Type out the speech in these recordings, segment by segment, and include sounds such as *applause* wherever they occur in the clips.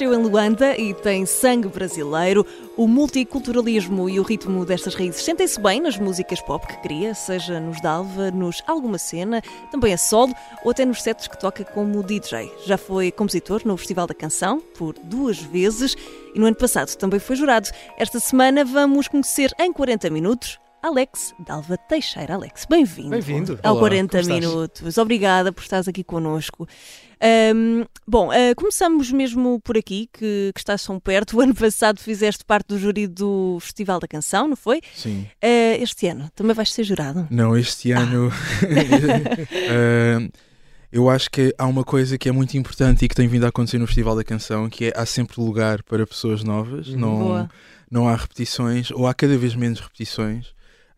Nasceu em Luanda e tem sangue brasileiro. O multiculturalismo e o ritmo destas raízes sentem-se bem nas músicas pop que cria, seja nos Dalva, nos Alguma Cena, também a solo ou até nos sets que toca como DJ. Já foi compositor no Festival da Canção por duas vezes e no ano passado também foi jurado. Esta semana vamos conhecer em 40 minutos Alex Dalva Teixeira. Alex, bem-vindo. Bem-vindo. Ao Olá, 40 como estás? minutos. Obrigada por estares aqui connosco. Ahm, bom, ah, começamos mesmo por aqui, que, que estás tão perto. *laughs* O ano passado fizeste parte do júri do Festival da Canção, não foi? Sim. Ah, este ano também vais ser jurado? Não, este ano. *laughs* eh, eu acho que há uma coisa que é muito importante e que tem vindo a acontecer no Festival da Canção, que é há sempre lugar para pessoas novas, não, Boa. não há repetições, ou há cada vez menos repetições.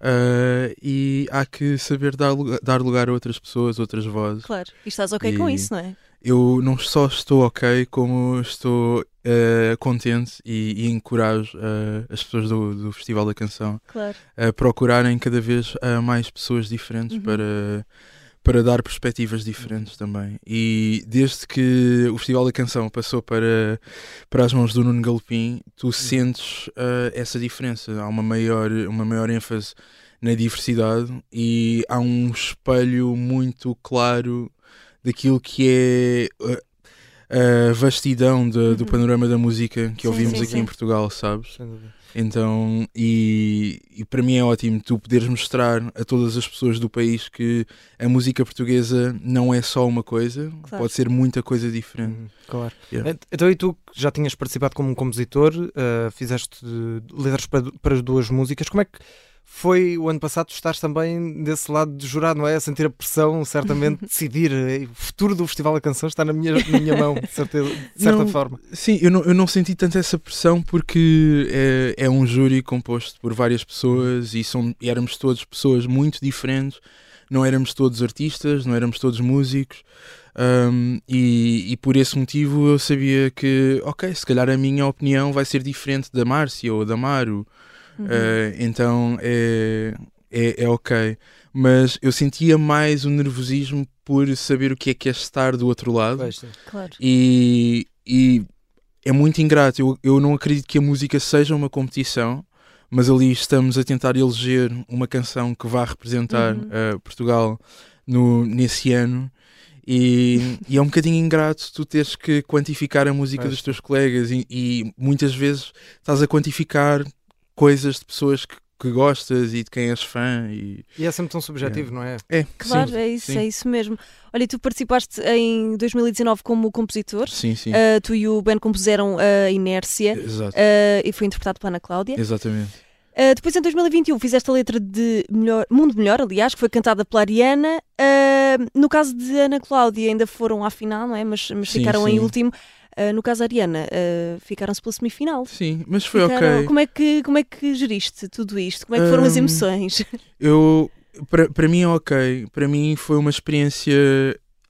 eh, e há que saber dar, lugar- dar lugar a outras pessoas, outras vozes. Claro. E estás ok com E- isso, não é? Eu não só estou ok, como estou eh, contente e, e encorajo eh, as pessoas do, do Festival da Canção Claro. a procurarem cada vez ah, mais pessoas diferentes Uhum. para, para dar perspectivas diferentes também. E desde que o Festival da Canção passou para, para as mãos do Nuno Galopim, tu sentes ah, essa diferença. Há uma maior, uma maior ênfase na diversidade e há um espelho muito claro daquilo que é ah, a vastidão de- do Uhum. panorama da música que Sim, ouvimos sim, aqui sim. em Portugal, sabes? Sem dúvida. Então, e, e para mim é ótimo tu poderes mostrar a todas as pessoas do país que a música portuguesa não é só uma coisa, Claro. pode ser muita coisa diferente. Uhum, Claro. Yeah. Ent- Então, e tu que já tinhas participado como compositor, eh, fizeste eh, letras para, para as duas músicas, como é que foi o ano passado? Tu estás também desse lado de jurado, não é? A sentir a pressão, certamente, *laughs* de decidir. O futuro do Festival da Canção está na minha, na minha mão, de, certeza, de certa Não, forma. Sim, eu não, eu não senti tanto essa pressão porque é, é um júri composto por várias pessoas e, são, e éramos todos pessoas muito diferentes, não éramos todos artistas, não éramos todos músicos. um, e, e por esse motivo eu sabia que, ok, se calhar a minha opinião vai ser diferente da Márcia ou da Maru, Uhum. Uh, então é, é, é ok. Mas eu sentia mais o nervosismo por saber o que é que é estar do outro lado. Pois. Claro. E, e é muito ingrato. Eu, eu não acredito que a música seja uma competição, mas ali estamos a tentar eleger uma canção que vá representar Uhum. uh, Portugal no, nesse ano. E, *laughs* e é um bocadinho ingrato tu teres que quantificar a música Pois. dos teus colegas e, e muitas vezes estás a quantificar coisas de pessoas que, que gostas e de quem és fã e E é sempre tão subjetivo, não é? é Claro, sim, é isso, sim. é isso mesmo. Olha, e tu participaste em 2019 como compositor. sim, sim, Ah, tu e o Ben compuseram a Inércia exato, ah, e foi interpretado pela Ana Cláudia. exatamente Uh, depois, em 2021, fizeste a letra de Melhor- Mundo Melhor, aliás, que foi cantada pela Ariana. Uh, no caso de Ana Cláudia, ainda foram à final, não é? Mas, mas Sim, ficaram em sim. último. Uh, no caso da Ariana, uh, ficaram-se pela semifinal. sim, mas foi Ficaram- ok Como é, que, como é que geriste tudo isto? Como é que foram as Hum, emoções? *laughs* Eu, para para mim é ok. Para mim foi uma experiência.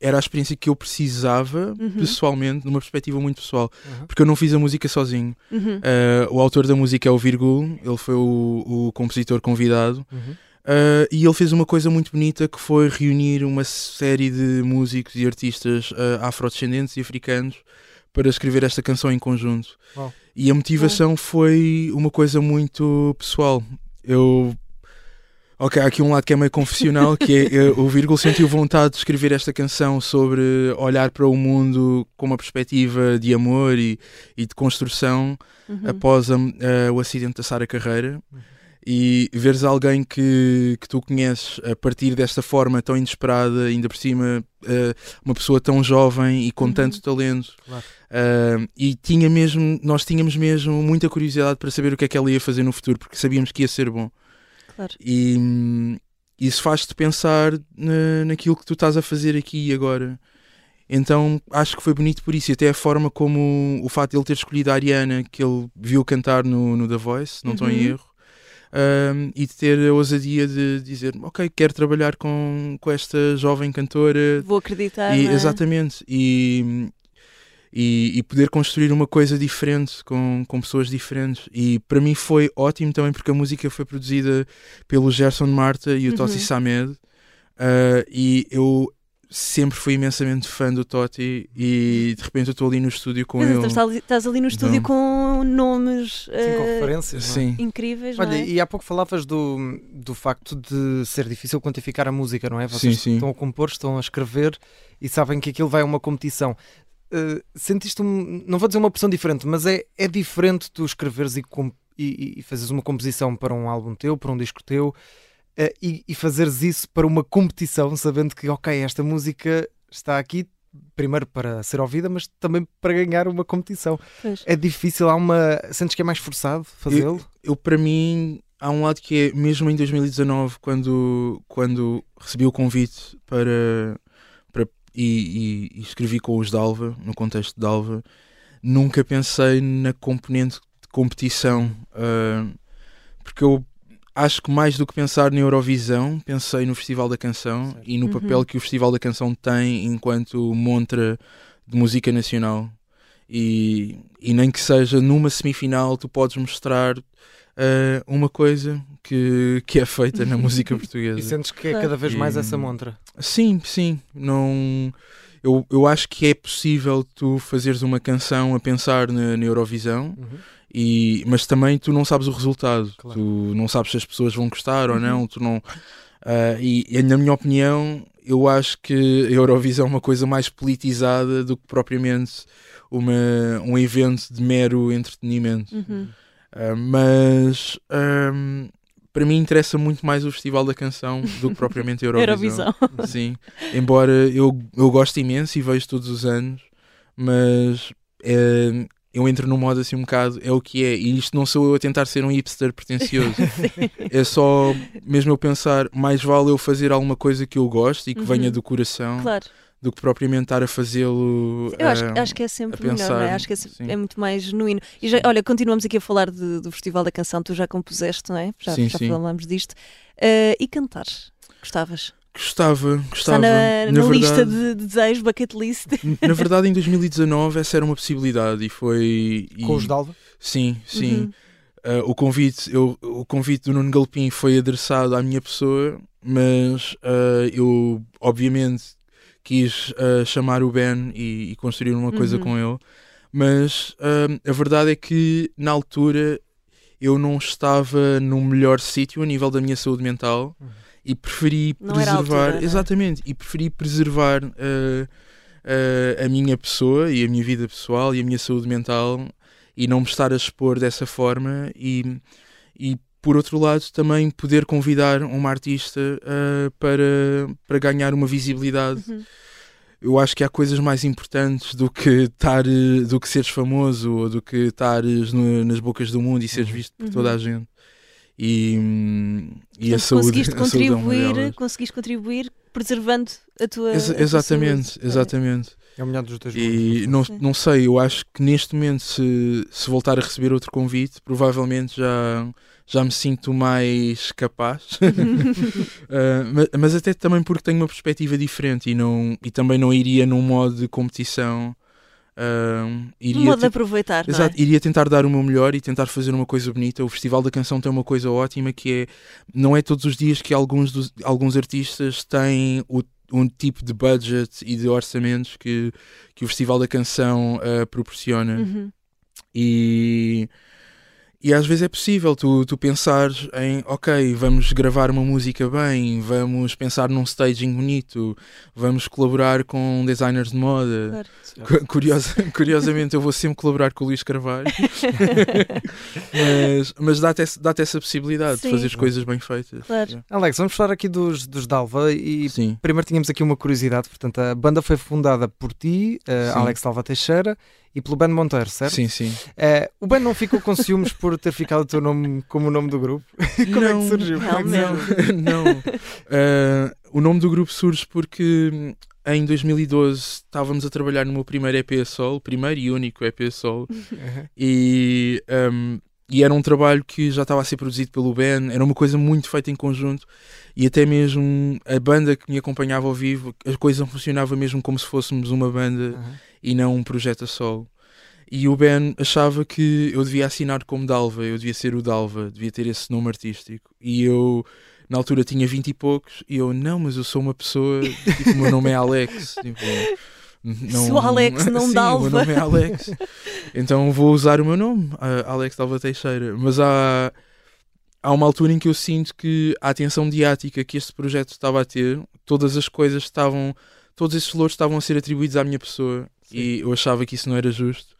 Era a experiência que eu precisava, Uhum. pessoalmente, numa perspectiva muito pessoal. Uhum. Porque eu não fiz a música sozinho. Uhum. Uh, o autor da música é o Virgul, ele foi o, o compositor convidado. Uhum. Uh, e ele fez uma coisa muito bonita que foi reunir uma série de músicos e artistas uh, afrodescendentes e africanos para escrever esta canção em conjunto. E a motivação foi uma coisa muito pessoal. Eu. Ok, há aqui um lado que é meio confessional, que é eh, o Virgul sentiu vontade de escrever esta canção sobre olhar para o mundo com uma perspectiva de amor e, e de construção Uhum. após a- eh, o acidente da Sara Carreira e veres alguém que, que tu conheces a partir desta forma tão inesperada, ainda por cima eh, uma pessoa tão jovem e com Uhum. tanto talento Claro. Eh, e tinha mesmo, nós tínhamos mesmo muita curiosidade para saber o que é que ela ia fazer no futuro porque sabíamos que ia ser bom Claro. e hum, isso faz-te pensar na, naquilo que tu estás a fazer aqui e agora Então acho que foi bonito por isso, e até a forma como o facto de ele ter escolhido a Ariana, que ele viu cantar no, no The Voice, não estou em Uhum. erro, um, e de ter a ousadia de dizer: Ok, quero trabalhar com, com esta jovem cantora. Vou acreditar. E, é? Exatamente, e, e, e poder construir uma coisa diferente com, com pessoas diferentes. E para mim foi ótimo também porque a música foi produzida pelo Gerson Marta e o Totti Uhum. Samed. uh, e eu sempre fui imensamente fã do Totti e de repente eu estou ali no estúdio com Mas ele. então estás ali, estás ali no estúdio Não. com nomes Sim, com referências. não é? Sim, incríveis, Olha, não é? e há pouco falavas do, do facto de ser difícil quantificar a música, não é? Vocês Sim, sim. estão a compor, estão a escrever e sabem que aquilo vai a uma competição. Uh, sentiste um, não vou dizer uma pressão diferente, mas é, é diferente tu escreveres e, e, e fazeres uma composição para um álbum teu, para um disco teu, uh, e, e fazeres isso para uma competição, sabendo que, ok, esta música está aqui primeiro para ser ouvida, mas também para ganhar uma competição. Pois. É difícil, há uma. Sentes que é mais forçado fazê-lo? eu para mim há um lado que é mesmo em 2019 quando quando recebi o convite para e, e- e escrevi com os Dalva no contexto de Dalva nunca pensei na componente de competição ah, porque eu acho que mais do que pensar na Eurovisão pensei no Festival da Canção Certo. e no Uhum. papel que o Festival da Canção tem enquanto montra de música nacional e, e nem que seja numa semifinal tu podes mostrar ah, uma coisa que, que é feita na *laughs* música E portuguesa. sentes que é cada vez mais E- essa montra. Sim, sim. Não, eu, eu acho que é possível tu fazeres uma canção a pensar na, na Eurovisão, e, mas também tu não sabes o resultado. Claro. Tu não sabes se as pessoas vão gostar ou Uhum. não. Tu não ah, e, e na minha opinião, eu acho que a Eurovisão é uma coisa mais politizada do que propriamente uma, um evento de mero entretenimento. Uhum. Ah, mas ahm, para mim interessa muito mais o Festival da Canção do que propriamente a Eurovisão. Eurovisão. Sim, embora eu, eu goste imenso e vejo todos os anos, mas eh, eu entro num modo assim um bocado, é o que é, e isto não sou eu a tentar ser um hipster pretencioso, *laughs* é só mesmo eu pensar, mais vale eu fazer alguma coisa que eu gosto e que Uhum. venha do coração Claro. Do que propriamente estar a fazê-lo. Eu acho, eh, acho que é sempre a melhor, não é? pensar, Acho que é, se- sim. é muito mais genuíno. E já, olha, continuamos aqui a falar de- do Festival da Canção, tu já compuseste, não é? Já, Sim, já sim. falámos disto. Eh, e cantar? Gostavas? Gostava, Está gostava. na, na na lista verdade, de desejos, bucket list. *laughs* Na verdade, em 2019 essa era uma possibilidade e foi. e- Com os Dalva? Sim, sim. Uhum. Uh, o, convite, eu, o convite do Nuno Galpim foi adressado à minha pessoa, mas uh, eu, obviamente, quis uh, chamar o Ben e, e construir uma coisa Uhum. com ele. Mas uh, a verdade é que, na altura, eu não estava no melhor sítio a nível da minha saúde mental Uhum. e preferi Não preservar. altura? Exatamente, e preferi preservar uh, a minha pessoa e a minha vida pessoal e a minha saúde mental e não me estar a expor dessa forma e, e por outro lado também poder convidar uma artista uh, para, para ganhar uma visibilidade Uhum. eu acho que há coisas mais importantes do que estar do que seres famoso ou do que estares no- nas bocas do mundo e seres Uhum. visto por Uhum. toda a gente e, e a Portanto, saúde conseguiste a saúde é contribuir, conseguiste contribuir preservando a tua. Exa- a tua exatamente exatamente É o melhor dos dois E não, Sim. não sei, eu acho que neste momento, se, se voltar a receber outro convite, provavelmente já, já me sinto mais capaz. *laughs* *laughs* Uh, mas, mas até também porque tenho uma perspectiva diferente e, não, e também não iria num modo de competição. uh, Um iria modo de aproveitar, é? Exato, iria tentar dar o meu melhor e tentar fazer uma coisa bonita. O Festival da Canção tem uma coisa ótima que é não é todos os dias que alguns, dos, alguns artistas têm o, um tipo de budget e de orçamentos que, que o Festival da Canção ah, proporciona. Uhum. E, e às vezes é possível tu, tu pensares em, ok, vamos gravar uma música bem, vamos pensar num staging bonito, vamos colaborar com designers de moda. Claro. Cu- curiosa- *laughs* curiosamente, eu vou sempre colaborar com o Luís Carvalho, *laughs* mas, mas dá-te essa, dá essa possibilidade Sim. de fazer as coisas bem feitas. Claro. Alex, vamos falar aqui dos, dos Dalva e Sim, primeiro tínhamos aqui uma curiosidade. Portanto, a banda foi fundada por ti, Sim. Alex Dalva Teixeira, e pelo Ben Monteiro, certo? sim, sim. Eh, o Ben não ficou com ciúmes por ter ficado o teu nome como o nome do grupo? *laughs* Como é que surgiu? É que surgiu? *laughs* Não, não. Ah, o nome do grupo surge porque em 2012 estávamos a trabalhar no meu primeiro EP a solo, primeiro e único EP a solo, e, um, e era um trabalho que já estava a ser produzido pelo Ben, era uma coisa muito feita em conjunto e até mesmo a banda que me acompanhava ao vivo, a coisa funcionava mesmo como se fôssemos uma banda Uhum. E não um projeto a solo. E o Ben achava que eu devia assinar como Dalva, eu devia ser o Dalva, devia ter esse nome artístico. E eu, na altura, tinha 20 e poucos, e eu, não, mas eu sou uma pessoa, tipo, o meu nome é Alex. *laughs* Tipo, não, Sou Alex, *laughs* não Sim, Dalva. O meu nome é Alex. então vou usar o meu nome, Alex Dalva Teixeira. Mas há, há uma altura em que eu sinto que a atenção mediática que este projeto estava a ter, todas as coisas estavam, todos esses louros estavam a ser atribuídos à minha pessoa e eu achava que isso não era justo.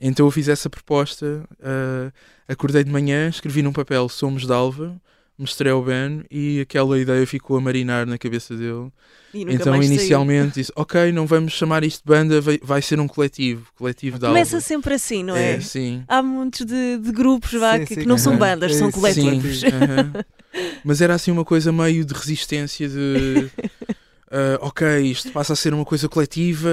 Então eu fiz essa proposta, ah, acordei de manhã, escrevi num papel Somos Dalva, mostrei ao Ben e aquela ideia ficou a marinar na cabeça dele. E nunca então mais saiu. inicialmente disse, ok, não vamos chamar isto de banda, vai, vai ser um coletivo, coletivo Dalva. Começa sempre assim, não é? É, sim. Há muitos de, de grupos vá, Sim, que, sim, que não são aham. bandas, É são coletivos. Sim, aham. Mas era assim uma coisa meio de resistência de *laughs* ah, ok, isto passa a ser uma coisa coletiva,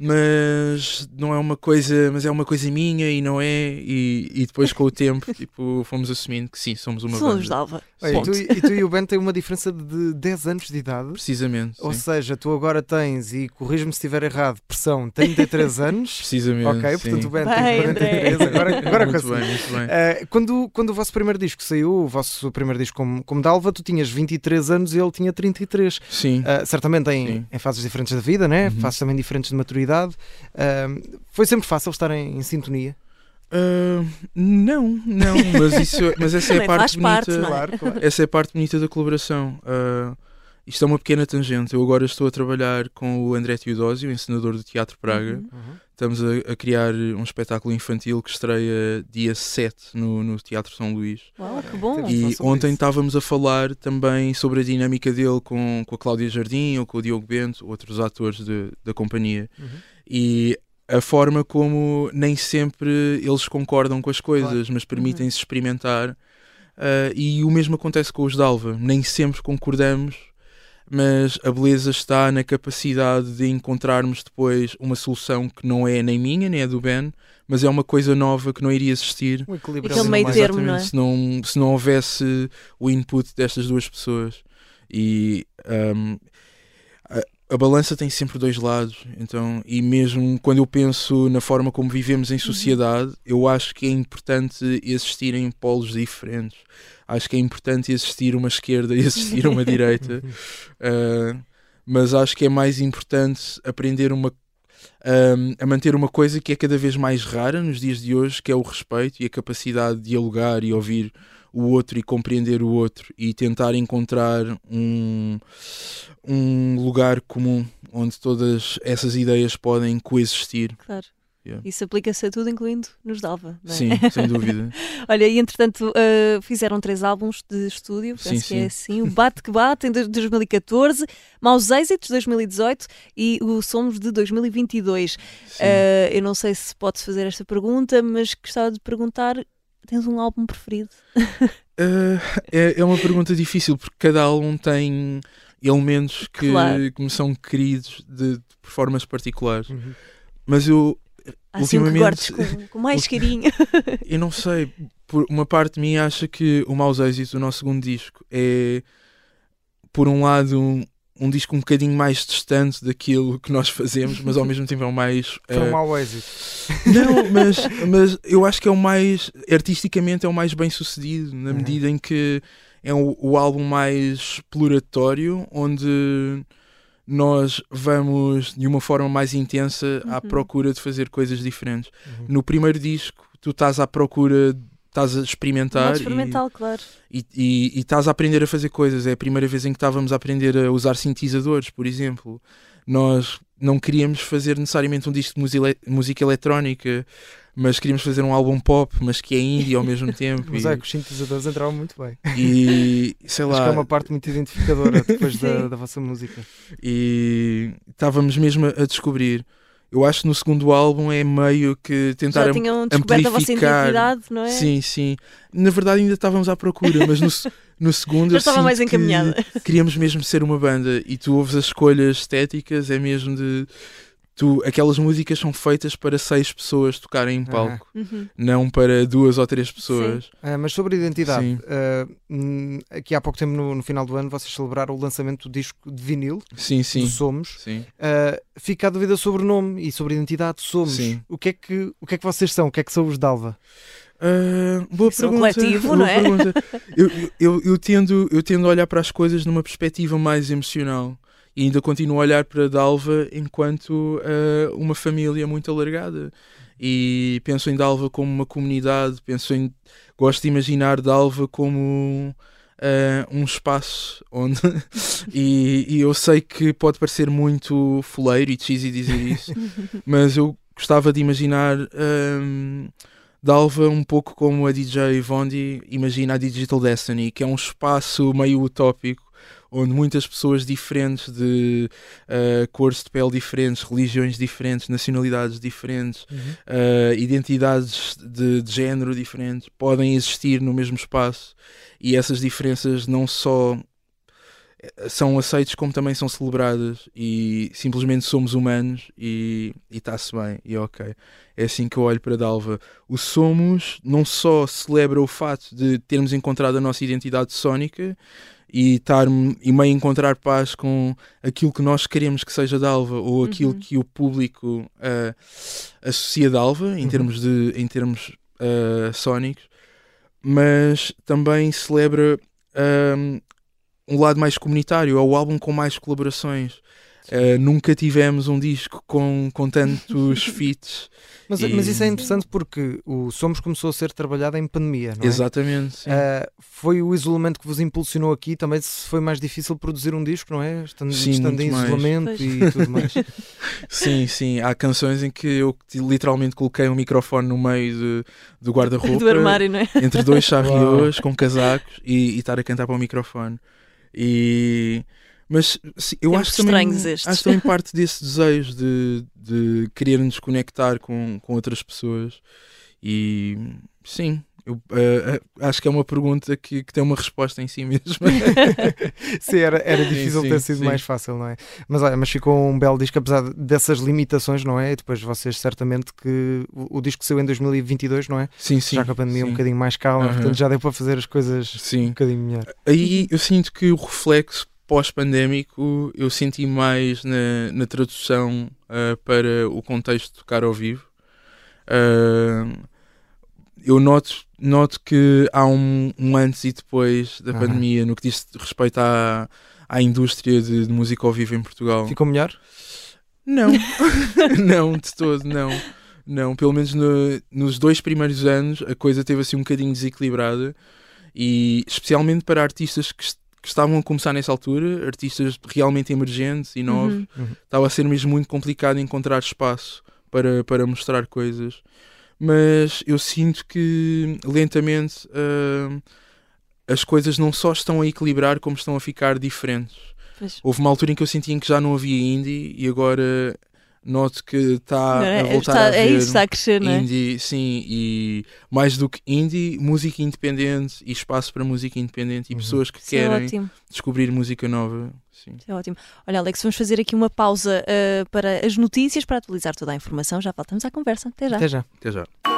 mas não é uma coisa, mas é uma coisa minha e não é, e, e depois com o tempo tipo, fomos assumindo que sim, somos uma Somos banda. Olha, e, tu, e tu e o Ben têm uma diferença de 10 anos de idade. Precisamente. Ou sim. seja, tu agora tens, e corrijo-me se estiver errado, pressão 33 *laughs* anos. Precisamente. ok, sim. portanto o Ben tem 43. André. Agora, agora muito consegui. bem, muito bem. Uh, quando, quando o vosso primeiro disco saiu, o vosso primeiro disco como, como Dalva, tu tinhas 23 anos e ele tinha 33. Sim. Uh, certamente em, em fases diferentes da vida, né? Uhum. fases também diferentes de maturidade. Uh, foi sempre fácil estar em, em sintonia? Ah, não, não, mas, isso, mas essa é a parte parte, bonita. não é? Claro, claro. Essa é a parte bonita da colaboração. Isto é uma pequena tangente. Eu agora estou a trabalhar com o André Teodósio, encenador do Teatro Praga. Uhum. Uhum. Estamos a, a criar um espetáculo infantil que estreia dia 7 no, no Teatro São Luís. Uau, que bom. E ontem isso. estávamos a falar também sobre a dinâmica dele com, com a Cláudia Jardim ou com o Diogo Bento, outros atores de- da companhia. Uhum. E a forma como nem sempre eles concordam com as coisas, mas permitem-se experimentar. Ah, e o mesmo acontece com os Dalva. Nem sempre concordamos, mas a beleza está na capacidade de encontrarmos depois uma solução que não é nem minha, nem é do Ben, mas é uma coisa nova que não iria existir Um equilíbrio Aquele meio termo, não é? se não, se não houvesse o input destas duas pessoas. E um, a, balança tem sempre dois lados. Então, e mesmo quando eu penso na forma como vivemos em sociedade, eu acho que é importante existirem polos diferentes. Acho que é importante existir uma esquerda e existir uma *laughs* direita. Uh, mas acho que é mais importante aprender uma um, a manter uma coisa que é cada vez mais rara nos dias de hoje, que é o respeito e a capacidade de dialogar e ouvir o outro e compreender o outro e tentar encontrar um, um lugar comum onde todas essas ideias podem coexistir. Claro. Yeah. Isso aplica-se a tudo, incluindo nos Dalva. é? Sim, sem dúvida. *laughs* Olha, e entretanto uh, fizeram três álbuns de estúdio, penso Sim, que é sim. assim. O Bate que Bate em de- 2014, Maus Êxitos 2018 e o Somos de 2022. Sim. Uh, eu não sei se pode fazer esta pergunta, mas gostava de perguntar: tens um álbum preferido? Uh, *laughs* é, é uma pergunta difícil porque cada álbum tem elementos que, Claro. que me são queridos de, de formas particulares. Uhum. Mas eu, Assim que Ultimamente- com, com mais *laughs* carinho. *laughs* eu não sei, por uma parte de mim acha que o Maus Êxitos, o nosso segundo disco, é por um lado um, disco um bocadinho mais distante daquilo que nós fazemos, mas ao mesmo tempo é o mais. *laughs* Foi um eh, mau êxito. Não, mas, *laughs* mas eu acho que é o mais. Artisticamente é o mais bem sucedido, na Uhum. medida em que é o, o álbum mais exploratório, onde nós vamos de uma forma mais intensa à Uhum. procura de fazer coisas diferentes. Uhum. No primeiro disco, tu estás à procura, estás a experimentar Modo e- experimental, claro. e, e, e estás a aprender a fazer coisas. É a primeira vez em que estávamos a aprender a usar sintetizadores, por exemplo. Nós não queríamos fazer necessariamente um disco de música, música eletrónica, mas queríamos fazer um álbum pop, mas que é indie ao mesmo *laughs* tempo. Mas é que os sintetizadores entravam muito bem. e, e *laughs* sei Acho que lá, é uma parte muito identificadora depois da, da vossa música. e estávamos mesmo a descobrir. Eu acho que no segundo álbum é meio que tentar Já tinham descoberto a vossa amplificar. identidade, não é? Sim, sim. Na verdade ainda estávamos à procura, mas no, *laughs* no segundo Já eu estava mais que encaminhada. queríamos mesmo ser uma banda e tu ouves as escolhas estéticas, é mesmo de tu, aquelas músicas são feitas para seis pessoas tocarem em palco, Uhum. não para duas ou três pessoas. Ah, mas sobre identidade, Sim. ah, hum, aqui há pouco tempo, no, no final do ano, vocês celebraram o lançamento do disco de vinil, Sim, sim. do Somos. Sim. Ah, fica a dúvida sobre o nome e sobre a identidade Somos. Sim. O, que é que, o que é que vocês são? O que é que são os Dalva? Ah, boa Isso é um pergunta. coletivo, boa não é? pergunta. Eu, eu, eu, tendo, eu tendo a olhar para as coisas numa perspectiva mais emocional e ainda continuo a olhar para Dalva enquanto ah, uma família muito alargada. E penso em Dalva como uma comunidade, penso em. Gosto de imaginar Dalva como ah, um espaço onde. *laughs* e, e eu sei que pode parecer muito foleiro e cheesy dizer isso, *laughs* mas eu gostava de imaginar. ahm, Dalva um pouco como a DJ Vondi imagina a Digital Destiny, que é um espaço meio utópico onde muitas pessoas diferentes de ah, cores de pele diferentes, religiões diferentes, nacionalidades diferentes, ah, identidades de, de género diferentes podem existir no mesmo espaço e essas diferenças não só eh, são aceites como também são celebradas e simplesmente somos humanos e está-se bem e ok. É assim que eu olho para Dalva. O Somos não só celebra o fato de termos encontrado a nossa identidade sónica e, estar, e meio encontrar paz com aquilo que nós queremos que seja Dalva ou aquilo Uhum. que o público ah, associa Dalva em Uhum. termos, de, em termos ah, sónicos, mas também celebra ahm, um lado mais comunitário, é o álbum com mais colaborações. Ah, nunca tivemos um disco com, com tantos *laughs* feats. Mas, E- mas isso é interessante porque o Somos começou a ser trabalhado em pandemia, não é? Exatamente. sim. Ah, foi o isolamento que vos impulsionou aqui também se foi mais difícil produzir um disco, não é? Estando, Sim, estando em mais. isolamento Pois. e tudo mais. *laughs* Sim, sim. Há canções em que eu literalmente coloquei um microfone no meio de- do guarda-roupa. *laughs* Do armário, não é? entre dois charriots com casacos e, e estar a cantar para o microfone. E mas sim, eu Tempos acho que também, estranhos estes. acho que também parte *laughs* desse desejo de, de querer nos conectar com, com outras pessoas e sim. Eu, eh, acho que é uma pergunta que, que tem uma resposta em si mesma. *laughs* Sim, era, era difícil sim, ter sido sim. mais fácil, não é? Mas olha, mas ficou um belo disco, apesar dessas limitações, não é? E depois vocês certamente que o, o disco saiu em 2022, não é? sim, sim. já com a pandemia um bocadinho mais calma, portanto já deu para fazer as coisas um Sim. bocadinho melhor. Aí eu sinto que o reflexo pós-pandémico eu senti mais na, na tradução ah, para o contexto de tocar ao vivo. Ah, eu noto, noto que há um, um antes e depois da Aham. pandemia no que diz respeito à, à indústria de, de música ao vivo em Portugal. Ficou melhor? Não, *laughs* *laughs* não, de todo, não. Não, pelo menos no- nos dois primeiros anos a coisa teve assim um bocadinho desequilibrada e especialmente para artistas que, que estavam a começar nessa altura, artistas realmente emergentes e novos, Uhum. Uhum. estava a ser mesmo muito complicado encontrar espaço para, para mostrar coisas. Mas eu sinto que lentamente ah, as coisas não só estão a equilibrar, como estão a ficar diferentes. Pois. Houve uma altura em que eu senti em que já não havia indie e agora noto que está é? a voltar Está- a é haver isso, está a crescer, não é? indie, sim, e mais do que indie, música independente e espaço para música independente e Uhum. pessoas que Isso é querem ótimo. descobrir música nova. Sim. Isso é ótimo. Olha, Alex, vamos fazer aqui uma pausa ah, para as notícias, para atualizar toda a informação. Já voltamos à conversa. Até já. Até já. Até já.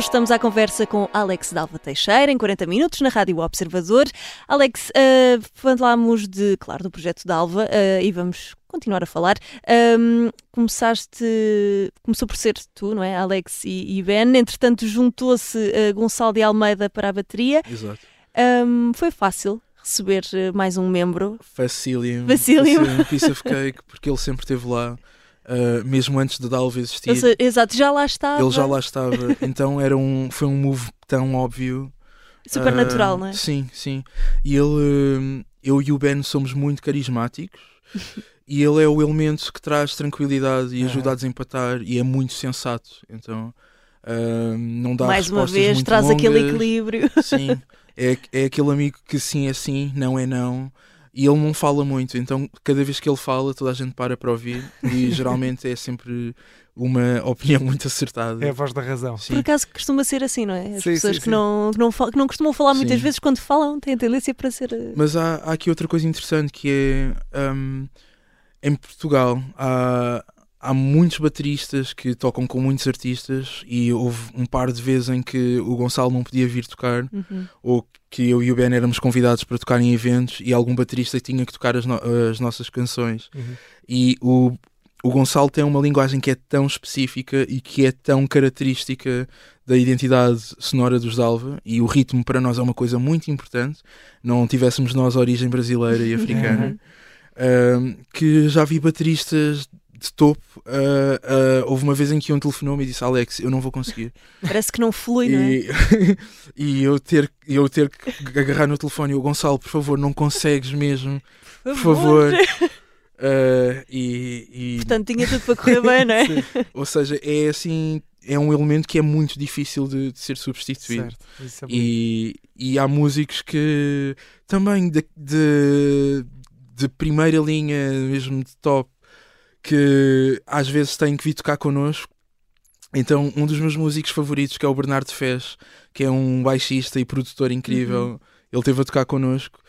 Hoje estamos à conversa com Alex Dalva Teixeira, em 40 minutos, na Rádio Observador. Alex, uh, falámos de, claro, do projeto Dalva uh, e vamos continuar a falar. Um, começaste, começou por ser tu, não é? Alex e, e Ben. Entretanto, juntou-se uh, Gonçalo de Almeida para a bateria. Exato. Um, foi fácil receber mais um membro. Facilium. Facilium. Facilium piece of cake, porque ele sempre esteve lá. Uh, mesmo antes de Dalva existir, seja, exato, já lá estava. ele já lá estava. *laughs* então era um, foi um move tão óbvio. Super natural, não é? Sim, sim. E ele, hum, eu e o Ben somos muito carismáticos *laughs* e ele é o elemento que traz tranquilidade e ajuda a desempatar e é muito sensato. Então hum, não dá Mais uma vez, traz aquele longas. equilíbrio. Sim, é, é aquele amigo que sim é sim, não é não. E ele não fala muito, então cada vez que ele fala, toda a gente para para ouvir e *laughs* geralmente é sempre uma opinião muito acertada. É a voz da razão. Sim. Por acaso costuma ser assim, não é? As Sim, pessoas sim, que, sim. Não, que, não que não costumam falar muitas Sim. vezes, quando falam, têm tendência para ser. eh, Mas há, há aqui outra coisa interessante que é hum, em Portugal há, há muitos bateristas que tocam com muitos artistas e houve um par de vezes em que o Gonçalo não podia vir tocar uhum. ou que eu e o Ben éramos convidados para tocar em eventos e algum baterista tinha que tocar as, no- as nossas canções Uhum. e o, o Gonçalo tem uma linguagem que é tão específica e que é tão característica da identidade sonora dos Dalva e o ritmo para nós é uma coisa muito importante não tivéssemos nós a origem brasileira e *laughs* africana um, que já vi bateristas de topo uh, uh, houve uma vez em que um telefonou-me e disse Alex, eu não vou conseguir Parece que não flui, não é? e, *laughs* e eu ter, eu ter que agarrar no telefone e o Gonçalo, por favor, não consegues mesmo, por favor. Uh, *laughs* e, e- Portanto, tinha tudo para correr bem, não é? *laughs* ou seja, é assim, é um elemento que é muito difícil de, de ser substituído. Certo. Isso é. E, e há músicos que também de, de, de primeira linha, mesmo de top, que às vezes têm que vir tocar connosco. Então, um dos meus músicos favoritos, que é o Bernardo Fez, que é um baixista e produtor incrível, ele teve a tocar connosco.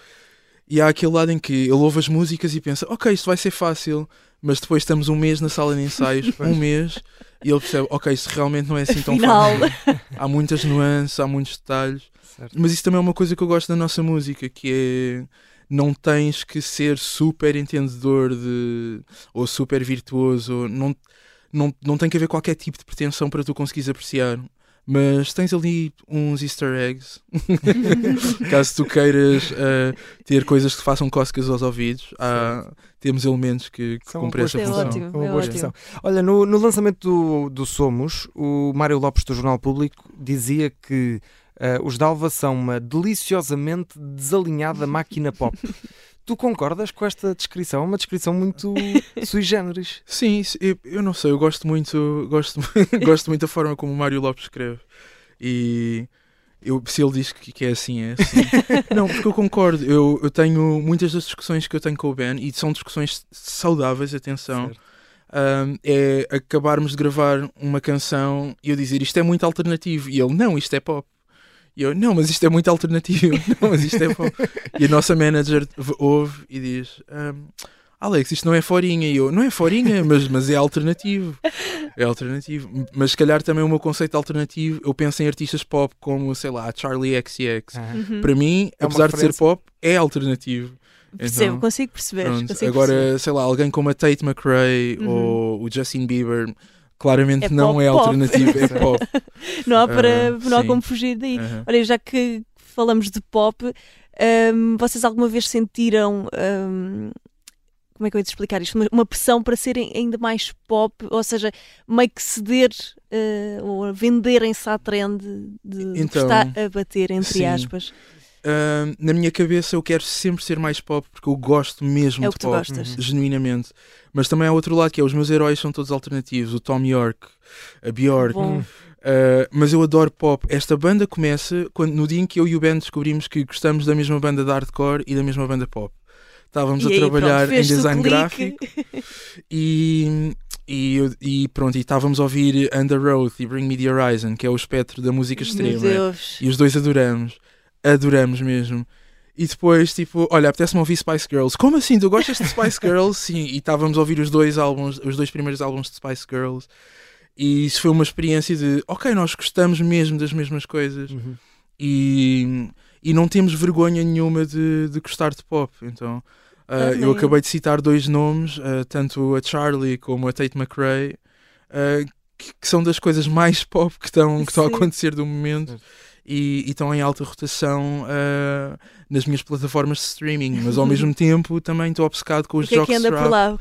E há aquele lado em que ele ouve as músicas e pensa: Ok, isto vai ser fácil, mas depois estamos um mês na sala de ensaios, *laughs* um mês, e ele percebe: Ok, isto realmente não é assim tão Afinal. fácil. Há muitas nuances, há muitos detalhes. Certo. Mas isso também é uma coisa que eu gosto da nossa música, que é não tens que ser super entendedor de ou super virtuoso, não, não, não tem que haver qualquer tipo de pretensão para tu conseguires apreciar. Mas tens ali uns easter eggs, *laughs* caso tu queiras uh, ter coisas que façam cócegas aos ouvidos, há, temos elementos que, que cumprem essa É função. ótimo. Uma é boa ótimo. expressão. Olha, no, no lançamento do, do Somos, o Mário Lopes do Jornal Público dizia que eh, os Dalva são uma deliciosamente desalinhada máquina pop. *laughs* Tu concordas com esta descrição? É uma descrição muito *laughs* sui generis. Sim, eu, eu não sei, eu gosto muito, gosto, *laughs* gosto muito da forma como o Mário Lopes escreve. E eu, se ele diz que, que é assim, é assim. não, porque eu concordo. Eu, eu tenho muitas das discussões que eu tenho com o Ben, e são discussões saudáveis, atenção. Certo. um, é acabarmos de gravar uma canção e eu dizer isto é muito alternativo. E ele, não, isto é pop. E eu, não, mas isto é muito alternativo. *laughs* não, mas isto é pop. E a nossa manager ouve e diz: um, Alex, isto não é forinha. E eu, não é forinha, mas, mas é alternativo. É alternativo. Mas se calhar também o meu conceito alternativo, eu penso em artistas pop como, sei lá, Charlie XCX. Ah. Uhum. Para mim, É apesar de ser pop, é alternativo. Percebo, Então, consigo perceber. Consigo Agora, perceber. sei lá, alguém como a Tate McRae Uhum. ou o Justin Bieber, claramente É não pop, é pop. alternativo, é pop. *laughs* não há, para, Ah, não há sim. como fugir daí. Olha, já que falamos de pop, hum, vocês alguma vez sentiram. hum, como é que eu ia te explicar isto? Uma, pressão para serem ainda mais pop, ou seja, meio que ceder eh, ou venderem-se à trend de, que Então, está a bater, entre sim. aspas. Ahm, na minha cabeça, eu quero sempre ser mais pop porque eu gosto mesmo É de pop, gostas. genuinamente. Mas também há outro lado que é: os meus heróis são todos alternativos. O Tom York, a Bjork. Uh, mas eu adoro pop. Esta banda começa quando, no dia em que eu e o Ben descobrimos que gostamos da mesma banda de hardcore e da mesma banda pop. Estávamos e a aí, trabalhar pronto, em design gráfico *laughs* e, e, e pronto, e estávamos a ouvir Under Oath e Bring Me the Horizon, que é o espectro da música Meu extrema. Deus. E os dois adoramos. Adoramos mesmo. E depois, tipo, olha, apetece-me ouvir Spice Girls. Como assim? Tu gostas de Spice *laughs* Girls? Sim, e estávamos a ouvir os dois álbuns, os dois primeiros álbuns de Spice Girls. E isso foi uma experiência de, ok, nós gostamos mesmo das mesmas coisas Uhum. e, e não temos vergonha nenhuma de, de gostar de pop. Então, Também. eu acabei de citar dois nomes, ah, tanto a Charlie como a Tate McRae, ah, que, que são das coisas mais pop que estão, que estão a acontecer do momento. E, e estão em alta rotação ah, nas minhas plataformas de streaming, mas ao mesmo tempo também estou obcecado com os que é que anda Jockstrap, por lá?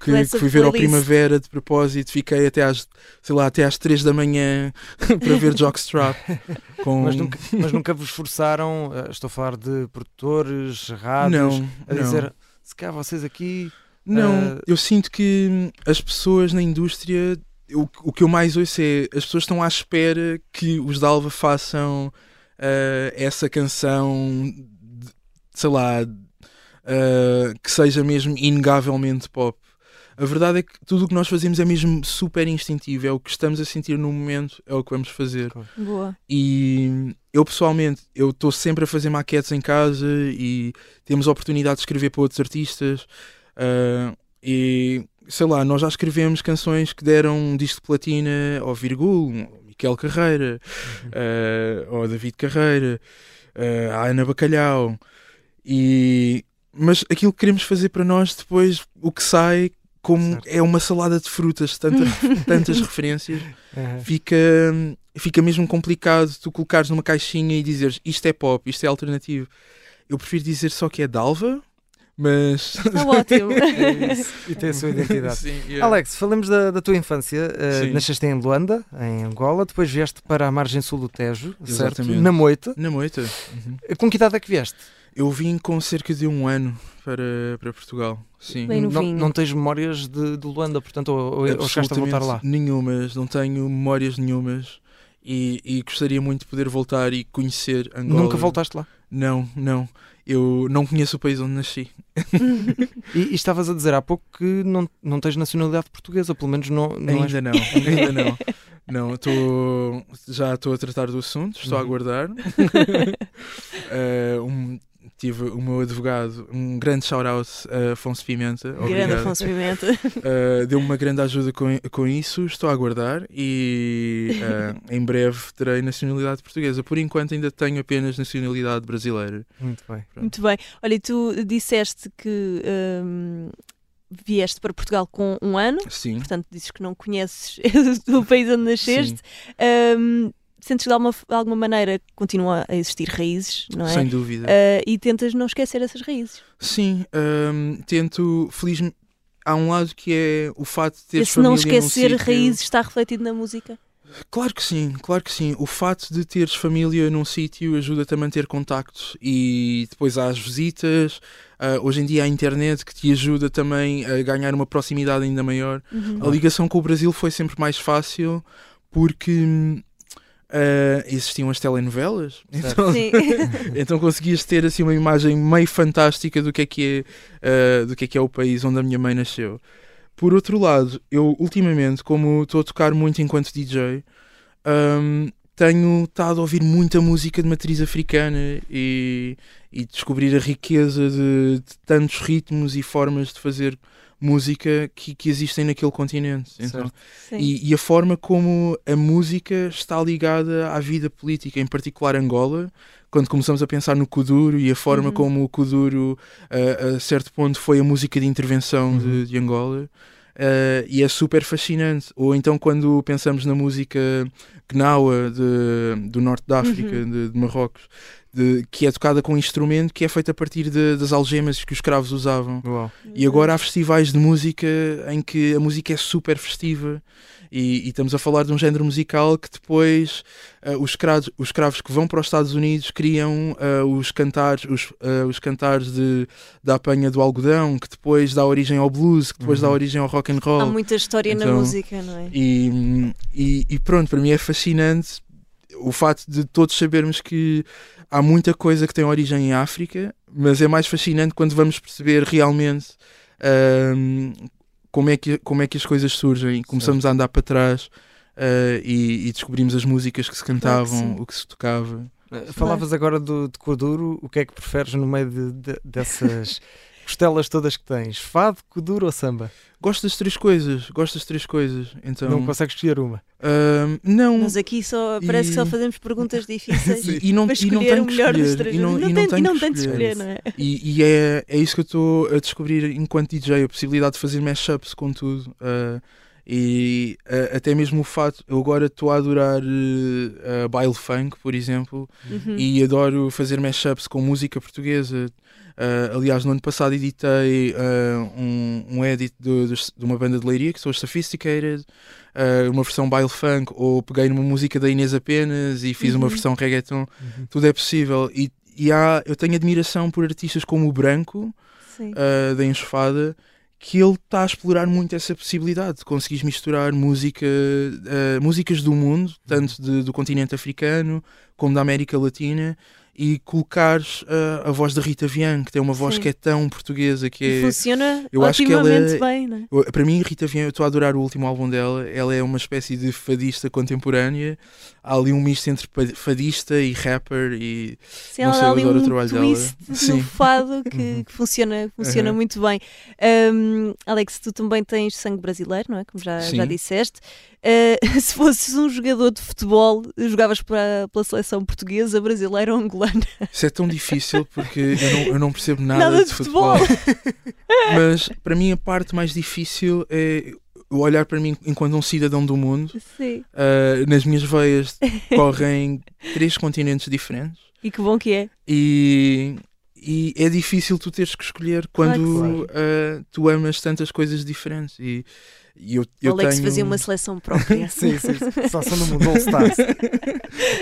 Que, que fui ver ao? Primavera de propósito, fiquei até às, sei lá, até às 3 da manhã *laughs* para ver Jockstrap. *laughs* Com... Mas, nunca, mas nunca vos forçaram, eh, estou a falar de produtores, rádios, não, a não. dizer se cá vocês aqui. Não, Ah, eu sinto que as pessoas na indústria, o, o que eu mais ouço é as pessoas estão à espera que os Dalva façam ah, essa canção, de- sei lá, ah, que seja mesmo inegavelmente pop. A verdade é que tudo o que nós fazemos é mesmo super instintivo, é o que estamos a sentir no momento, é o que vamos fazer. Boa. E eu pessoalmente, eu estou sempre a fazer maquetes em casa e temos a oportunidade de escrever para outros artistas. ah, e sei lá, nós já escrevemos canções que deram um disco de platina ao Virgul, ao Miquel Carreira, ah, ao David Carreira, ah, à Ana Bacalhau. E, mas aquilo que queremos fazer para nós depois, o que sai, como Certo. é uma salada de frutas, tantas, *laughs* tantas referências eh, fica, fica mesmo complicado tu colocares numa caixinha e dizeres isto é pop, isto é alternativo. Eu prefiro dizer só que é Dalva, mas. Está ótimo. *laughs* é isso, e tem a sua identidade. Sim, yeah. Alex, falemos da, da tua infância. Sim. nasceste em Luanda, em Angola, depois vieste para a margem sul do Tejo, certo? Na Moita. Na moita. Uhum. Com que idade é que vieste? Eu vim com cerca de um ano para, para Portugal. Sim. Não, não tens memórias de, de Luanda, portanto, ou, ou, ou chegaste a voltar lá? nenhumas, não tenho memórias nenhumas. E, e gostaria muito de poder voltar e conhecer Angola. Nunca voltaste lá? Não, não. Eu não conheço o país onde nasci. *laughs* E, e estavas a dizer há pouco que não, não tens nacionalidade portuguesa, pelo menos não, não és ainda não, ainda não. *laughs* Não, estou já estou a tratar do assunto, estou a Uhum. aguardar. *laughs* Eh, um- tive o meu advogado, um grande shout-out a Afonso Pimenta. Grande Obrigado. Afonso Pimenta. Eh, *laughs* Deu-me uma grande ajuda com, com isso, estou a aguardar e eh, *laughs* em breve terei nacionalidade portuguesa. Por enquanto ainda tenho apenas nacionalidade brasileira. Muito bem. Muito bem. Olha, e tu disseste que hum, vieste para Portugal com um ano, Sim. portanto dizes que não conheces *laughs* o país onde nasceste. Hum, sentes que de alguma, de alguma maneira continua a existir raízes, não é? Sem dúvida. Ah, e tentas não esquecer essas raízes. Sim, hum, tento, felizmente, há um lado que é o fato de ter Esse não família num esquecer sítio- raízes está refletido na música. Claro que sim, claro que sim. O fato de teres família num sítio ajuda-te a manter contactos e depois há as visitas. ah, hoje em dia há a internet que te ajuda também a ganhar uma proximidade ainda maior. Uhum. A ligação com o Brasil foi sempre mais fácil porque ah, existiam as telenovelas. Então, *laughs* então conseguias ter assim uma imagem meio fantástica do que é que é, ah, do que é que é o país onde a minha mãe nasceu. Por outro lado, eu ultimamente, como estou a tocar muito enquanto DJ, ahm, tenho estado a ouvir muita música de matriz africana e, e descobrir a riqueza de, de tantos ritmos e formas de fazer música que, que existem naquele continente. Então, e, e a forma como a música está ligada à vida política, em particular Angola, quando começamos a pensar no Kuduro e a forma Uhum. como o Kuduro, a, a certo ponto, foi a música de intervenção de, Uhum. de Angola. eh, e é super fascinante. Ou então, quando pensamos na música Gnawa de, do norte da África, Uhum. de, de Marrocos, de- que é tocada com um instrumento que é feito a partir de- das algemas que os escravos usavam. Uau. E agora há festivais de música em que a música é super festiva e, e estamos a falar de um género musical que depois ah, os, escravos, os escravos que vão para os Estados Unidos criam ah, os cantares, os, ah, os cantares de, da apanha do algodão, que depois dá origem ao blues, que depois dá Uhum. origem ao rock and roll. Há muita história na Então, música, não é? E, e, e pronto, para mim é fascinante o facto de todos sabermos que há muita coisa que tem origem em África, mas é mais fascinante quando vamos perceber realmente ahm, como, é que, como é que as coisas surgem. Começamos a andar para trás ah, e, e descobrimos as músicas que se cantavam, sim. o que se tocava. Eh, Falavas agora do, de Kuduro, o que é que preferes no meio de- de- dessas *laughs* costelas todas que tens, fado, kuduro ou samba? Gosto das três coisas, gosto das três coisas. Então, Não consegues escolher uma. ahm, não. Nós aqui só parece que só E- fazemos perguntas difíceis. *laughs* E, e *laughs* não, e não escolher tenho o que melhor dos escolher. três. E não, não e não tem, tenho e não que tem de escolher. não é? E, e é, é isso que eu estou a descobrir enquanto DJ, a possibilidade de fazer mashups com tudo. ah, e ah, até mesmo o fato, eu agora estou a adorar uh, uh, baile funk, por exemplo, Uhum. e adoro fazer mashups com música portuguesa. Ah, aliás, no ano passado editei ah, um, um edit de, de- de uma banda de leiria que são os Sophisticated, ah, uma versão baile funk, ou peguei numa música da Inês apenas e fiz uma Uhum. versão reggaeton. Tudo é possível. E, e há, eu tenho admiração por artistas como o Branco, uh, da Enxofada, que ele está a explorar muito essa possibilidade de conseguires misturar música, uh, músicas do mundo, tanto de- do continente africano como da América Latina, e colocares uh, a voz da Rita Vian, que tem uma voz Sim. que é tão portuguesa que é. funciona eu acho que ela é- bem, não é? Eu- Para mim, Rita Vian, eu estou a adorar o último álbum dela. Ela é uma espécie de fadista contemporânea. Há ali um misto entre fadista e rapper. E Sim, Não sei, eu adoro o um trabalho dela. Sim. no fado que, Uhum. que funciona, funciona Uhum. muito bem. Um, Alex, tu também tens sangue brasileiro, não é? Como já, já disseste. Uh, *laughs* se fosses um jogador de futebol, jogavas para, pela seleção portuguesa, brasileira ou angolana? isso é tão difícil porque eu não, eu não percebo nada, Nada de de futebol. Mas para mim, a parte mais difícil é olhar para mim enquanto um cidadão do mundo. Sim. Ah, nas minhas veias *laughs* correm três continentes diferentes. E que bom que é. E, e é difícil tu teres que escolher quando Claro que ah, tu amas tantas coisas diferentes. E, e eu, O eu Alex tenho... fazia uma seleção própria. *laughs* sim, sim, sim. Só são no mundo All Stars.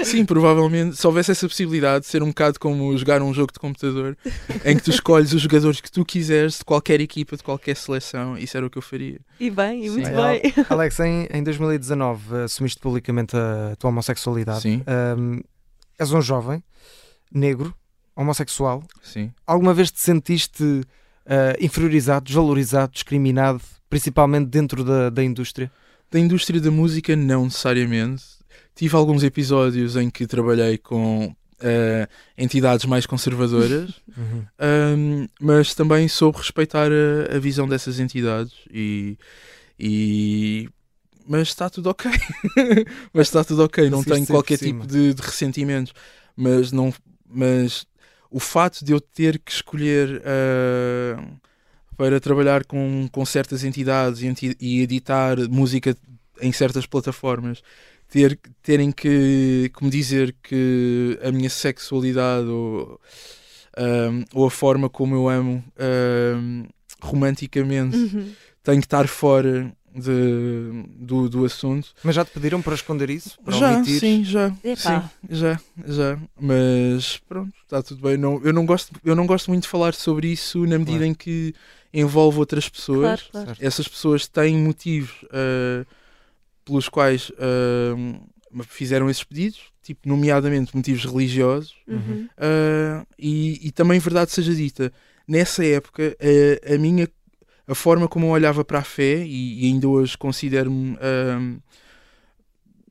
Sim, provavelmente, se houvesse essa possibilidade de ser um bocado como jogar um jogo de computador em que tu escolhes os jogadores que tu quiseres de qualquer equipa, de qualquer seleção, isso era o que eu faria. E bem, e muito Sim. bem. Alex, em, em 2019 assumiste publicamente a tua homossexualidade. Sim, Um, és um jovem, negro, homossexual. sim. Alguma vez te sentiste uh, inferiorizado, desvalorizado, discriminado, principalmente dentro da, da indústria? Da indústria da música, não necessariamente. Tive alguns episódios em que trabalhei com ah, entidades mais conservadoras, *laughs* ahm, mas também soube respeitar a, a visão dessas entidades e. e- mas está tudo ok. *laughs* mas está tudo ok. Não tenho qualquer tipo de, de ressentimentos. Mas, não, mas o fato de eu ter que escolher ah, para trabalhar com, com certas entidades e, e editar música em certas plataformas, ter, terem que, que me dizer que a minha sexualidade ou, ahm, ou a forma como eu amo ahm, romanticamente Uhum. tem que estar fora de, do, do assunto. Mas já te pediram para esconder isso? Para Já, omitir? sim, já. Epá. Sim, já, já. Mas pronto, está tudo bem. Não, eu, não gosto, eu não gosto muito de falar sobre isso na medida Claro. em que envolve outras pessoas. Claro, claro. Essas pessoas têm motivos ah, pelos quais me fizeram esses pedidos, tipo, nomeadamente motivos religiosos. Uhum. Uh, e, e também verdade seja dita, nessa época a, a minha a forma como eu olhava para a fé e, e ainda hoje considero-me um,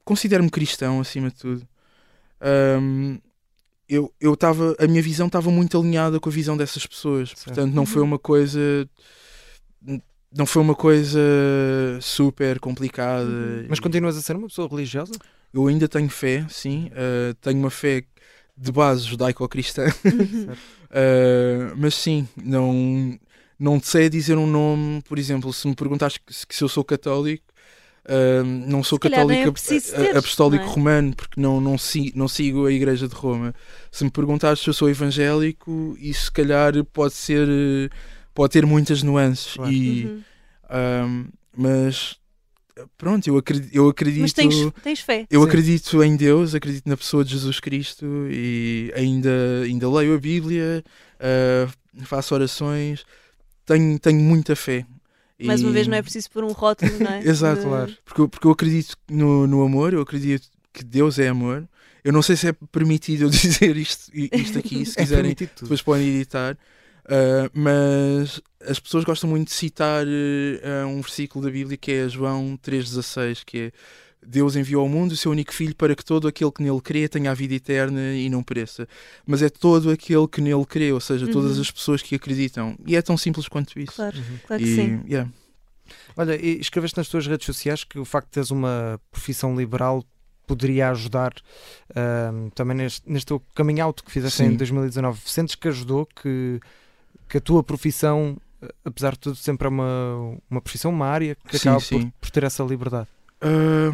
considero-me cristão acima de tudo. Um, eu eu estava a minha visão estava muito alinhada com a visão dessas pessoas, Certo. portanto não foi uma coisa não foi uma coisa super complicada. Uhum. Mas continuas a ser uma pessoa religiosa? Eu ainda tenho fé, sim. uh, tenho uma fé de base judaico-cristã. *laughs* Uhum. Uh, mas sim, não, não sei dizer um nome, por exemplo, se me perguntares que, se- se eu sou católico, uh, não sou Se é católico apostólico não é? romano, porque não, não, si- não sigo a Igreja de Roma. Se me perguntares se eu sou evangélico, isso se calhar pode ser, uh, pode ter muitas nuances. Claro. E, Uhum. um, mas pronto, eu acredito, eu acredito Mas tens, tens fé. eu Sim. acredito em Deus, acredito na pessoa de Jesus Cristo e ainda, ainda leio a Bíblia, ah, faço orações, tenho, tenho muita fé. Mais uma vez, não é preciso pôr um rótulo, não é? *laughs* Exato, De- claro. Porque, eu- porque eu acredito no, no amor, eu acredito que Deus é amor. Eu não sei se é permitido eu *laughs* dizer isto, isto aqui, se *laughs* É quiserem, tudo. depois podem editar. Ah, mas as pessoas gostam muito de citar ah, um versículo da Bíblia que é João 3,16, que é Deus enviou ao mundo o seu único filho para que todo aquele que nele crê tenha a vida eterna e não pereça. Mas é todo aquele que nele crê, ou seja, todas Uhum. as pessoas que acreditam. E é tão simples quanto isso. Claro, Uhum. claro que e, sim. yeah. Olha, escreveste nas tuas redes sociais que o facto de teres uma profissão liberal poderia ajudar ahm, também neste, neste teu coming out que fizeste em Sim. 2019. Sentes que ajudou que, que a tua profissão, eh, apesar de tudo, sempre é uma, uma profissão, uma área que Sim, acaba sim. Por, por ter essa liberdade? Ah,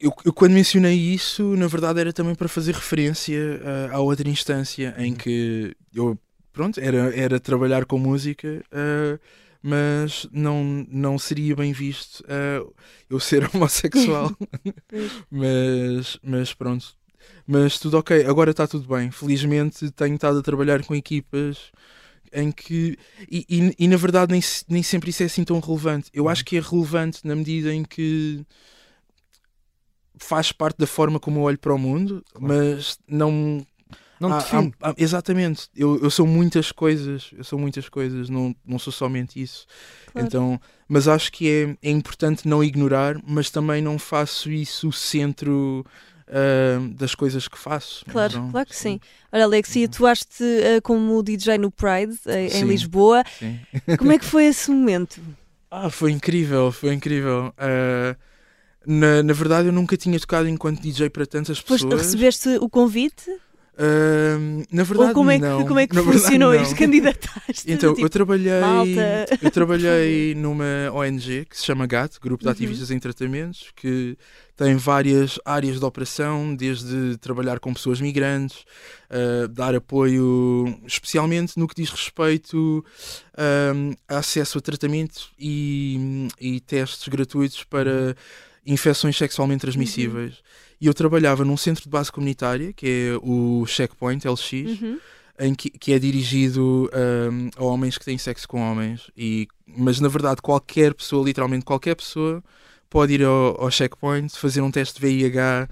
eu, eu quando mencionei isso, na verdade era também para fazer referência ah, à outra instância em que eu, pronto, era, era trabalhar com música, ah, mas não, não seria bem visto ah, eu ser *laughs* homossexual. Mas, mas pronto. Mas tudo ok, agora está tudo bem. Felizmente tenho estado a trabalhar com equipas em que. E, e, e, na verdade nem, nem sempre isso é assim tão relevante. Eu acho que é relevante na medida em que faz parte da forma como eu olho para o mundo, mas não. Não há- define. há- há- exatamente. Eu, eu sou muitas coisas, eu sou muitas coisas, não, não sou somente isso. Claro. Então, mas acho que é, é importante não ignorar, mas também não faço isso o centro ah, das coisas que faço. Claro, Então, claro que sim. Olha, Alexia, atuaste uh, como DJ no Pride, em Sim. Lisboa. sim. Como é que foi esse momento? *laughs* Ah, foi incrível, foi incrível. Ah, na, na verdade, eu nunca tinha tocado enquanto DJ para tantas Depois pessoas. recebeste o convite? Ah, na verdade, Ou como é que, não. como é que Na verdade, funcionou não. isto? Candidataste? Então, tipo, eu trabalhei, malta, eu trabalhei *laughs* numa ONG que se chama GAT, Grupo de Uhum. Ativistas em Tratamentos, que tem várias áreas de operação, desde trabalhar com pessoas migrantes, uh, dar apoio, especialmente no que diz respeito um, a acesso a tratamento e, e testes gratuitos para infecções sexualmente transmissíveis. E eu trabalhava num centro de base comunitária, que é o Checkpoint LX, Uhum. em que, que é dirigido um, a homens que têm sexo com homens. E, mas na verdade, qualquer pessoa, literalmente qualquer pessoa, pode ir ao, ao checkpoint, fazer um teste de VIH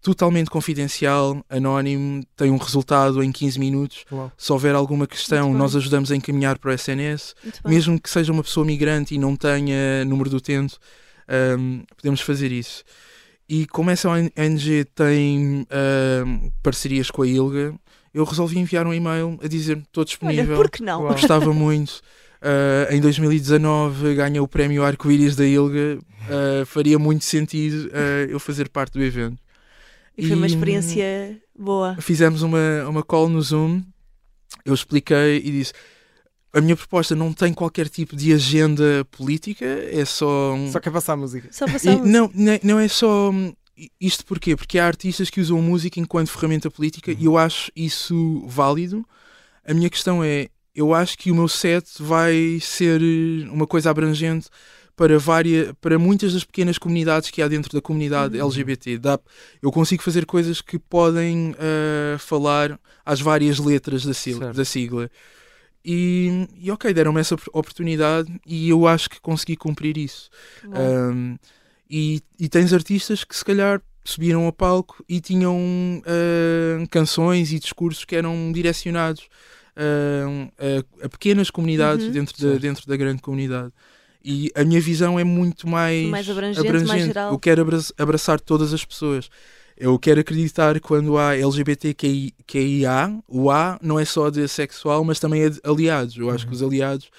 totalmente confidencial, anónimo, tem um resultado em 15 minutos. Uau. Se houver alguma questão, nós ajudamos a encaminhar para o SNS. Muito bem. Mesmo que seja uma pessoa migrante e não tenha número do utente, um, podemos fazer isso. E como essa ONG tem um, parcerias com a ILGA, eu resolvi enviar um e-mail a dizer estou Olha, disponível, por que não? Uau. gostava *laughs* muito. Uh, em 2019 ganhei o prémio Arco-Íris da ILGA, uh, faria muito sentido uh, eu fazer parte do evento. E foi uma E- experiência boa. Fizemos uma, uma call no Zoom, eu expliquei e disse: a minha proposta não tem qualquer tipo de agenda política, é só. um- Só quer passar a música. Só E passamos. não, não é só. hum, Isto porquê? Porque há artistas que usam música enquanto ferramenta política e eu acho isso válido. A minha questão é: eu acho que o meu set vai ser eh, uma coisa abrangente para, várias, para muitas das pequenas comunidades que há dentro da comunidade LGBT. Dá, eu consigo fazer coisas que podem ah, falar às várias letras da sigla. Certo. Da sigla. E, e ok, deram-me essa op- oportunidade e eu acho que consegui cumprir isso. Um, e, e tens artistas que se calhar subiram ao palco e tinham uh, canções e discursos que eram direcionados uh, a, a pequenas comunidades Uhum. dentro, da, dentro da grande comunidade. E a minha visão é muito mais, Mais abrangente, mais geral. Eu quero abra- abraçar todas as pessoas. Eu quero acreditar quando há LGBTQIA, o A não é só de sexual, mas também é de aliados. Eu Uhum. acho que os aliados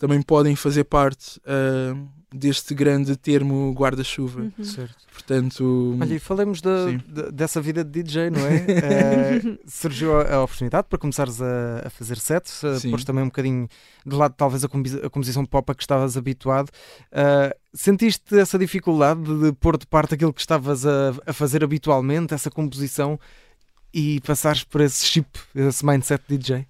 também podem fazer parte ah, deste grande termo guarda-chuva. Uhum. Certo. Portanto, Olha, e falemos da- Sim. da- dessa vida de DJ, não é? Eh, *laughs* surgiu a, a oportunidade para começares a, a fazer sets, uh, pôs também um bocadinho de lado, talvez, a, a composição pop a que estavas habituado. Uh, sentiste essa dificuldade de pôr de parte aquilo que estavas a, a fazer habitualmente, essa composição, e passares por esse chip, esse mindset de DJ?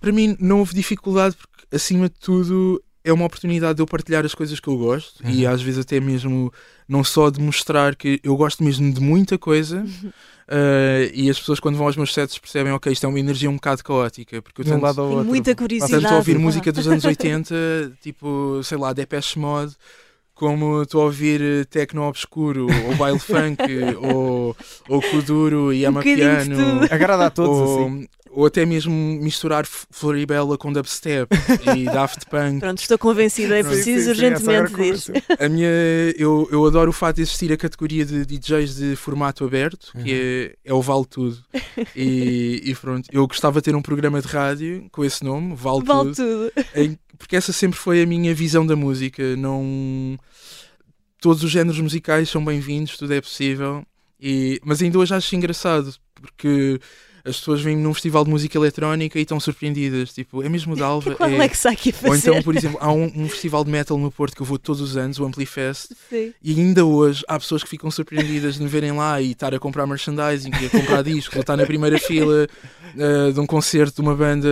para mim não houve dificuldade porque, acima de tudo, é uma oportunidade de eu partilhar as coisas que eu gosto e Uhum. às vezes até mesmo não só de mostrar que eu gosto mesmo de muita coisa ah, *laughs* e as pessoas quando vão aos meus sets percebem, ok, isto é uma energia um bocado caótica porque eu De um tanto, lado ao Tenho outro. muita curiosidade. tanto a ouvir Ah. música dos anos *laughs* 80 tipo, sei lá, Depeche Mode como estou a ouvir eh, techno obscuro, ou baile *laughs* funk, ou, ou kuduro e Um amapiano. Agrada a todos ou, assim. Ou até mesmo misturar Floribela com dubstep e *laughs* Daft Punk. Pronto, estou convencida, é preciso sim, sim, essa urgentemente disso. A minha, eu, eu adoro o fato de existir a categoria de DJs de formato aberto, que é, é o Vale Tudo. E, e pronto, eu gostava de ter um programa de rádio com esse nome, Vale, Vale Tudo, tudo. em- porque essa sempre foi a minha visão da música. Não todos os géneros musicais são bem-vindos, tudo é possível. E, mas ainda hoje acho engraçado porque as pessoas vêm num festival de música eletrónica e estão surpreendidas. Tipo, é mesmo da Alva? *laughs* Qual é que sai aqui a Ou fazer? então, por exemplo, há um, um festival de metal no Porto que eu vou todos os anos, o Amplifest, Sim. e ainda hoje há pessoas que ficam surpreendidas de me verem lá e estar a comprar merchandising, e a comprar discos, ou estar na primeira fila eh, de um concerto de uma banda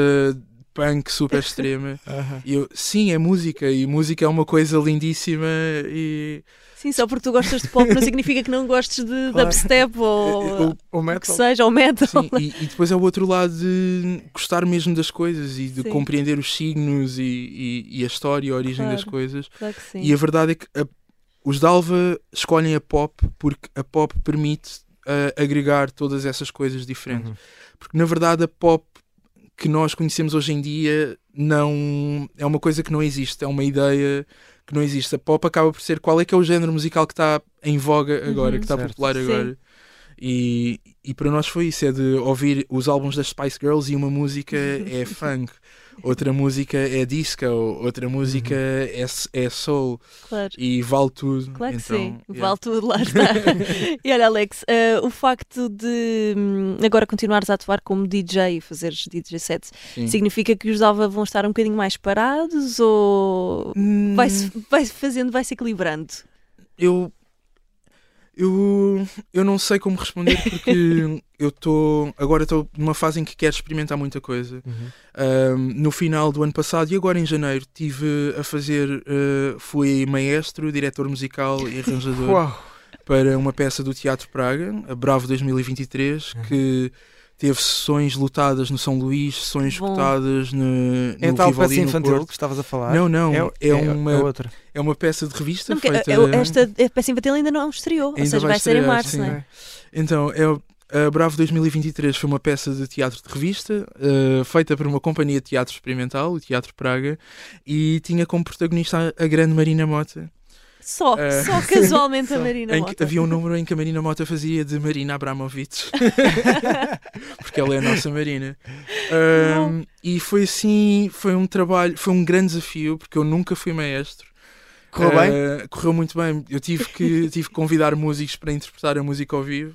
punk super extrema. E eu, sim, é música, e música é uma coisa lindíssima e Sim, só porque tu gostas de pop não *laughs* significa que não gostes de Claro. dubstep ou eu- O o que metal. seja, ou metal. Sim, e, e depois é o outro lado de gostar mesmo das coisas e de Sim. compreender os signos e, e- e a história e a origem das Claro. coisas. Claro que sim. E a verdade é que a- os Dalva escolhem a pop porque a pop permite ah, agregar todas essas coisas diferentes. Uhum. Porque na verdade a pop que nós conhecemos hoje em dia não é uma coisa que não existe, é uma ideia que não existe. A pop acaba por ser qual é que é o género musical que está em voga agora, Uhum. que está Certo. popular Sim. agora. E, e para nós foi isso, é de ouvir os álbuns das Spice Girls e uma música é *laughs* funk, outra música é disco, outra música é, é soul Claro. e vale tudo. Claro que então, sim, yeah. vale tudo, lá está. *laughs* e olha, Alex, eh, o facto de hum, agora continuares a atuar como DJ e fazeres DJ sets, Sim. significa que os Dalva vão estar um bocadinho mais parados ou Hum, vai-se vai fazendo, vai-se equilibrando? eu eu eu não sei como responder porque *laughs* eu estou agora estou numa fase em que quero experimentar muita coisa Uhum. Ahm, no final do ano passado e agora em janeiro tive a fazer eh, fui maestro diretor musical e *laughs* arranjador para uma peça do Teatro Praga a Bravo 2023 Uhum. que teve sessões lotadas no São Luís sessões Bom. no, no É tal Rivoli, peça no infantil Porto. que estavas a falar? não não É, é, uma é outra. é uma peça de revista Não, feita eh, esta peça infantil ainda não estreou, ou Ainda seja, vai vai, ser em março, sim. não é? Então, é, a Bravo 2023 foi uma peça de teatro de revista eh, feita por uma companhia de teatro experimental, o Teatro Praga, e tinha como protagonista a, a grande Marina Mota. Só, Eh, só casualmente a *laughs* só. Marina em que Mota. havia um número em que a Marina Mota fazia de Marina Abramovic, *laughs* porque ela é a nossa Marina. Ahm, e foi assim, foi um trabalho, foi um grande desafio, porque eu nunca fui maestro. Correu bem? Uh, correu muito bem. Eu tive que, *laughs* tive que convidar músicos para interpretar a música ao vivo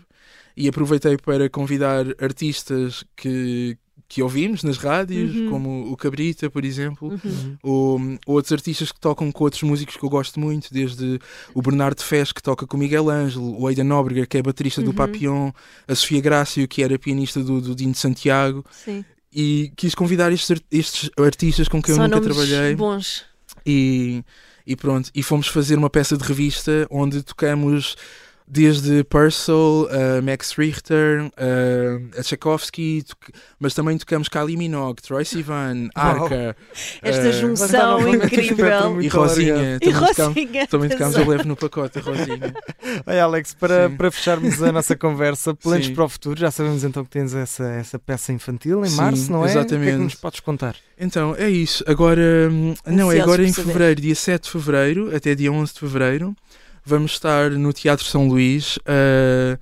e aproveitei para convidar artistas que, que ouvimos nas rádios, Uhum. como o Cabrita, por exemplo, Uhum. ou, ou outros artistas que tocam com outros músicos que eu gosto muito, desde o Bernardo Fez, que toca com o Miguel Ângelo, o Aidan Nóbrega, que é baterista do Uhum. Papillon, a Sofia Grácio, que era pianista do, do Dino de Santiago, Sim. e quis convidar estes, estes artistas com quem eu Só nunca nomes trabalhei. bons. E, e pronto, e fomos fazer uma peça de revista onde tocamos desde Purcell, a Max Richter, a, a Tchaikovsky, mas também tocamos Kylie Minogue, Troy Sivan. Arca Esta eh, junção incrível. e Rosinha. E Também tocamos, Rosinha. também tocamos. Eu Levo no Pacote, a Rosinha. *laughs* Olha, Alex, para, Sim. para fecharmos a nossa *laughs* conversa, planos Sim. para o futuro, já sabemos então que tens essa, essa peça infantil em Sim, março, não é? O que é que exatamente. nos podes contar? Então, é isso. Agora, hum, não, é agora em fevereiro, dia 7 de fevereiro, até dia 11 de fevereiro. Vamos estar no Teatro São Luís. ah,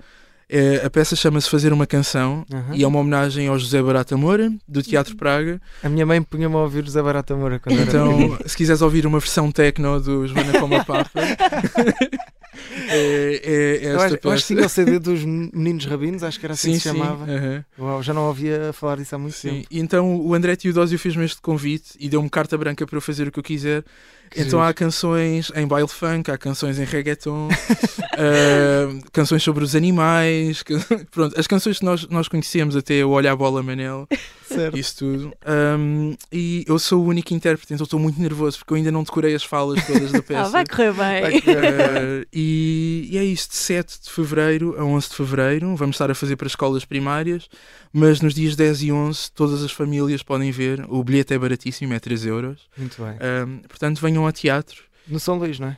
é- a peça chama-se Fazer uma Canção Aham. e é uma homenagem ao José Barata Moura, do Uhum. Teatro Praga. A minha mãe punha-me a ouvir José Barata Moura quando era Então, se quiseres ouvir uma versão techno do Joana Coma Papa, *laughs* é, é, é Eu acho, eu acho que tinha o CD dos Meninos Rabinos, acho que era assim Sim, que se sim. chamava. Uau, já não ouvia falar disso há muito Sim, tempo. e então o André Teodósio fez-me este convite e deu-me carta branca para eu fazer o que eu quiser. Que então há canções em baile funk, há canções em reggaeton, ah, *laughs* canções sobre os animais, *laughs* pronto, as canções que nós, nós conhecemos, até o Olha a Bola Manel, Certo. isso tudo. Ahm, e eu sou o único intérprete, então estou muito nervoso porque eu ainda não decorei as falas todas da *laughs* peça. Ah, vai correr bem. Vai correr. Ah, e, e é isso, de 7 de fevereiro a 11 de fevereiro. Vamos estar a fazer para escolas primárias, mas nos dias 10 e 11 todas as famílias podem ver. O bilhete é baratíssimo, é 3 euros. Muito bem. Ahm, portanto, venham ao teatro. No São Luís, não é?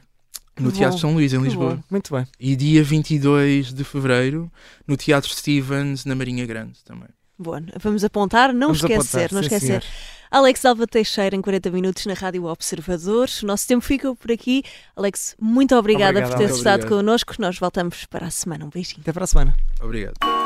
no Que Teatro bom, São Luís, em que Lisboa. bom. Muito bem. E dia 22 de fevereiro, no Teatro Stevens, na Marinha Grande também. Boa, vamos apontar, não Vamos esquecer, apontar, não sim, esquecer. senhor. Alex Alva Teixeira em 40 minutos na Rádio Observador. O nosso tempo fica por aqui. Alex, muito obrigada Obrigado, por teres Alex. estado connosco. Nós voltamos para a semana. Um beijinho. Até para a semana. Obrigado.